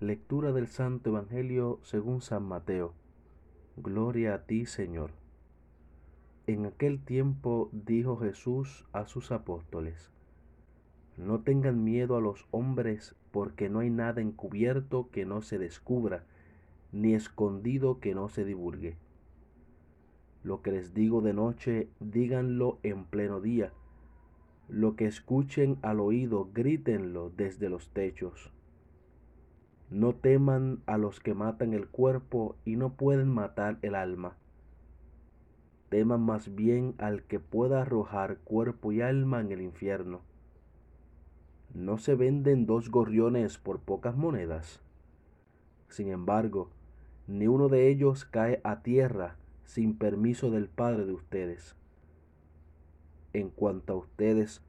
Lectura del Santo Evangelio según San Mateo. Gloria a ti, Señor. En aquel tiempo dijo Jesús a sus apóstoles, No tengan miedo a los hombres, porque no hay nada encubierto que no se descubra, ni escondido que no se divulgue. Lo que les digo de noche, díganlo en pleno día. Lo que escuchen al oído, grítenlo desde los techos. No teman a los que matan el cuerpo y no pueden matar el alma. Teman más bien al que pueda arrojar cuerpo y alma en el infierno. ¿No se venden dos gorriones por pocas monedas? Sin embargo, ni uno de ellos cae a tierra sin permiso del Padre de ustedes. En cuanto a ustedes,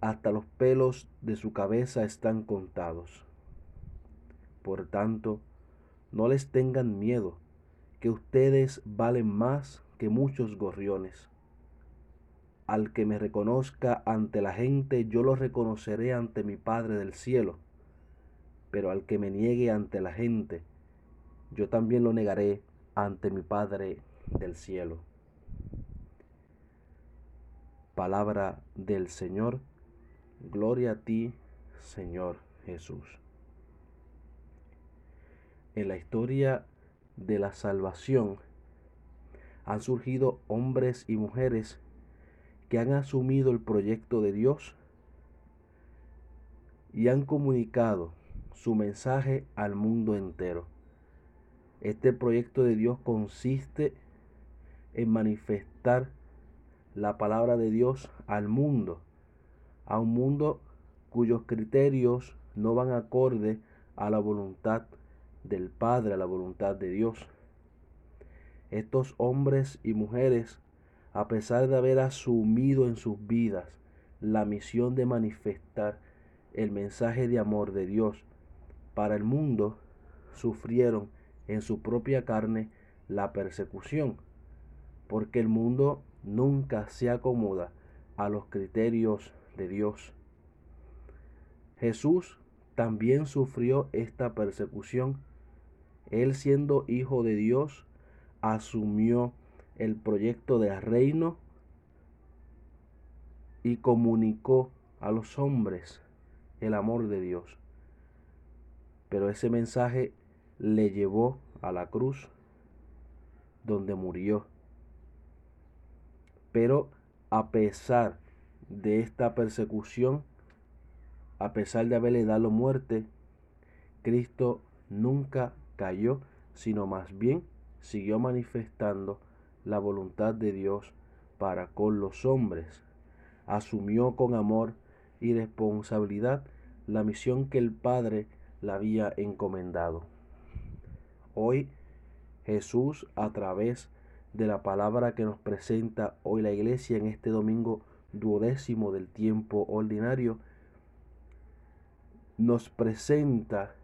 hasta los pelos de su cabeza están contados. Por tanto, no les tengan miedo, que ustedes valen más que muchos gorriones. Al que me reconozca ante la gente, yo lo reconoceré ante mi Padre del cielo. Pero al que me niegue ante la gente, yo también lo negaré ante mi Padre del cielo. Palabra del Señor. Gloria a ti, Señor Jesús en la historia de la salvación han surgido hombres y mujeres que han asumido el proyecto de Dios y han comunicado su mensaje al mundo entero. Este proyecto de Dios consiste en manifestar la palabra de Dios al mundo, a un mundo cuyos criterios no van acorde a la voluntad del Padre a la voluntad de Dios. Estos hombres y mujeres, a pesar de haber asumido en sus vidas la misión de manifestar el mensaje de amor de Dios para el mundo, sufrieron en su propia carne la persecución, porque el mundo nunca se acomoda a los criterios de Dios. Jesús también sufrió esta persecución él siendo hijo de Dios, asumió el proyecto del reino y comunicó a los hombres el amor de Dios. Pero ese mensaje le llevó a la cruz donde murió. Pero a pesar de esta persecución, a pesar de haberle dado muerte, Cristo nunca cayó, sino más bien siguió manifestando la voluntad de Dios para con los hombres. Asumió con amor y responsabilidad la misión que el Padre le había encomendado. Hoy Jesús, a través de la palabra que nos presenta hoy la iglesia en este domingo duodécimo del tiempo ordinario, nos presenta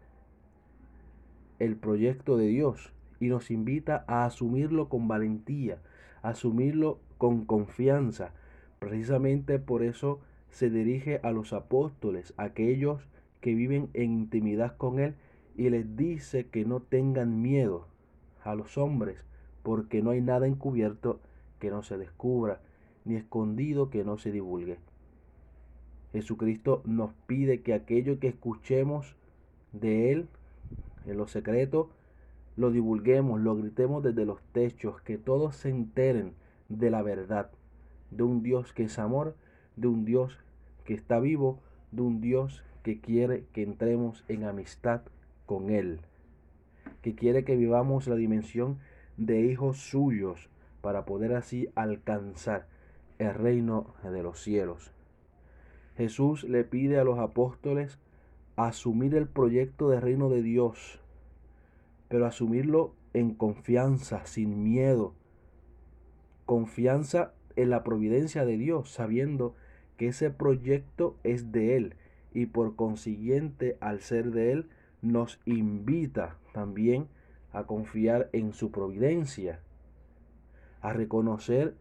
el proyecto de Dios y nos invita a asumirlo con valentía, a asumirlo con confianza. Precisamente por eso se dirige a los apóstoles, aquellos que viven en intimidad con Él, y les dice que no tengan miedo a los hombres, porque no hay nada encubierto que no se descubra, ni escondido que no se divulgue. Jesucristo nos pide que aquello que escuchemos de Él en lo secreto, lo divulguemos, lo gritemos desde los techos, que todos se enteren de la verdad, de un Dios que es amor, de un Dios que está vivo, de un Dios que quiere que entremos en amistad con Él, que quiere que vivamos la dimensión de hijos suyos para poder así alcanzar el reino de los cielos. Jesús le pide a los apóstoles asumir el proyecto de reino de Dios, pero asumirlo en confianza, sin miedo, confianza en la providencia de Dios, sabiendo que ese proyecto es de Él y por consiguiente al ser de Él nos invita también a confiar en su providencia, a reconocer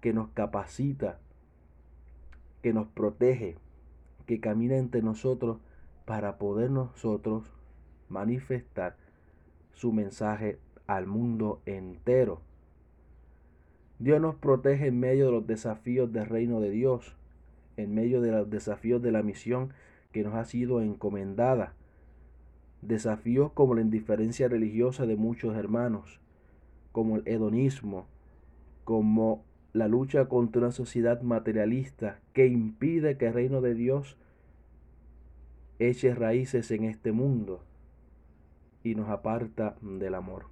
que nos capacita, que nos protege, que camina entre nosotros para poder nosotros manifestar su mensaje al mundo entero. Dios nos protege en medio de los desafíos del reino de Dios, en medio de los desafíos de la misión que nos ha sido encomendada. Desafíos como la indiferencia religiosa de muchos hermanos, como el hedonismo, como la lucha contra una sociedad materialista que impide que el reino de Dios eche raíces en este mundo y nos aparta del amor.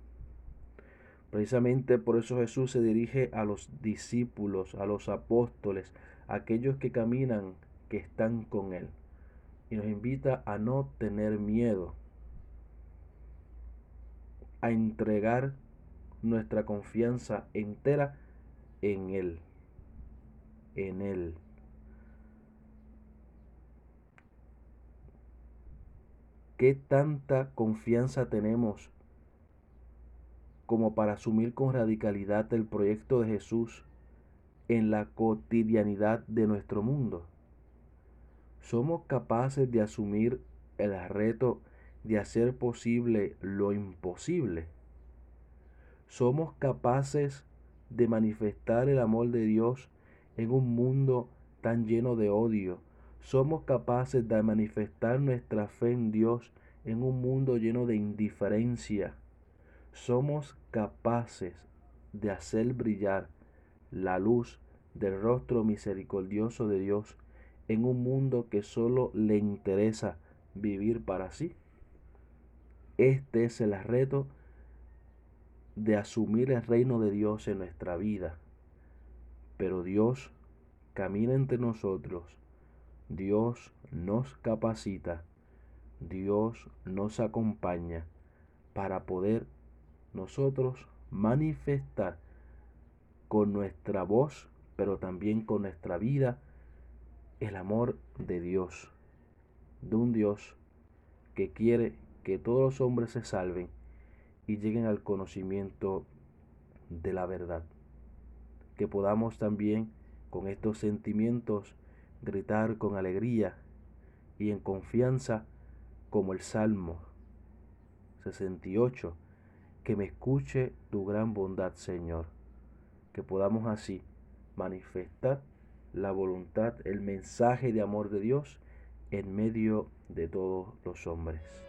Precisamente por eso Jesús se dirige a los discípulos, a los apóstoles, a aquellos que caminan, que están con Él. Y nos invita a no tener miedo, a entregar nuestra confianza entera en Él, en Él. ¿Qué tanta confianza tenemos como para asumir con radicalidad el proyecto de Jesús en la cotidianidad de nuestro mundo? ¿Somos capaces de asumir el reto de hacer posible lo imposible? ¿Somos capaces de manifestar el amor de Dios en un mundo tan lleno de odio. Somos capaces de manifestar nuestra fe en Dios en un mundo lleno de indiferencia. Somos capaces de hacer brillar la luz del rostro misericordioso de Dios en un mundo que solo le interesa vivir para sí. Este es el reto de asumir el reino de Dios en nuestra vida. Pero Dios camina entre nosotros. Dios nos capacita. Dios nos acompaña para poder nosotros manifestar con nuestra voz, pero también con nuestra vida, el amor de Dios, de un Dios que quiere que todos los hombres se salven y lleguen al conocimiento de la verdad. Que podamos también con estos sentimientos gritar con alegría y en confianza como el Salmo 68, que me escuche tu gran bondad, Señor. Que podamos así manifestar la voluntad, el mensaje de amor de Dios en medio de todos los hombres.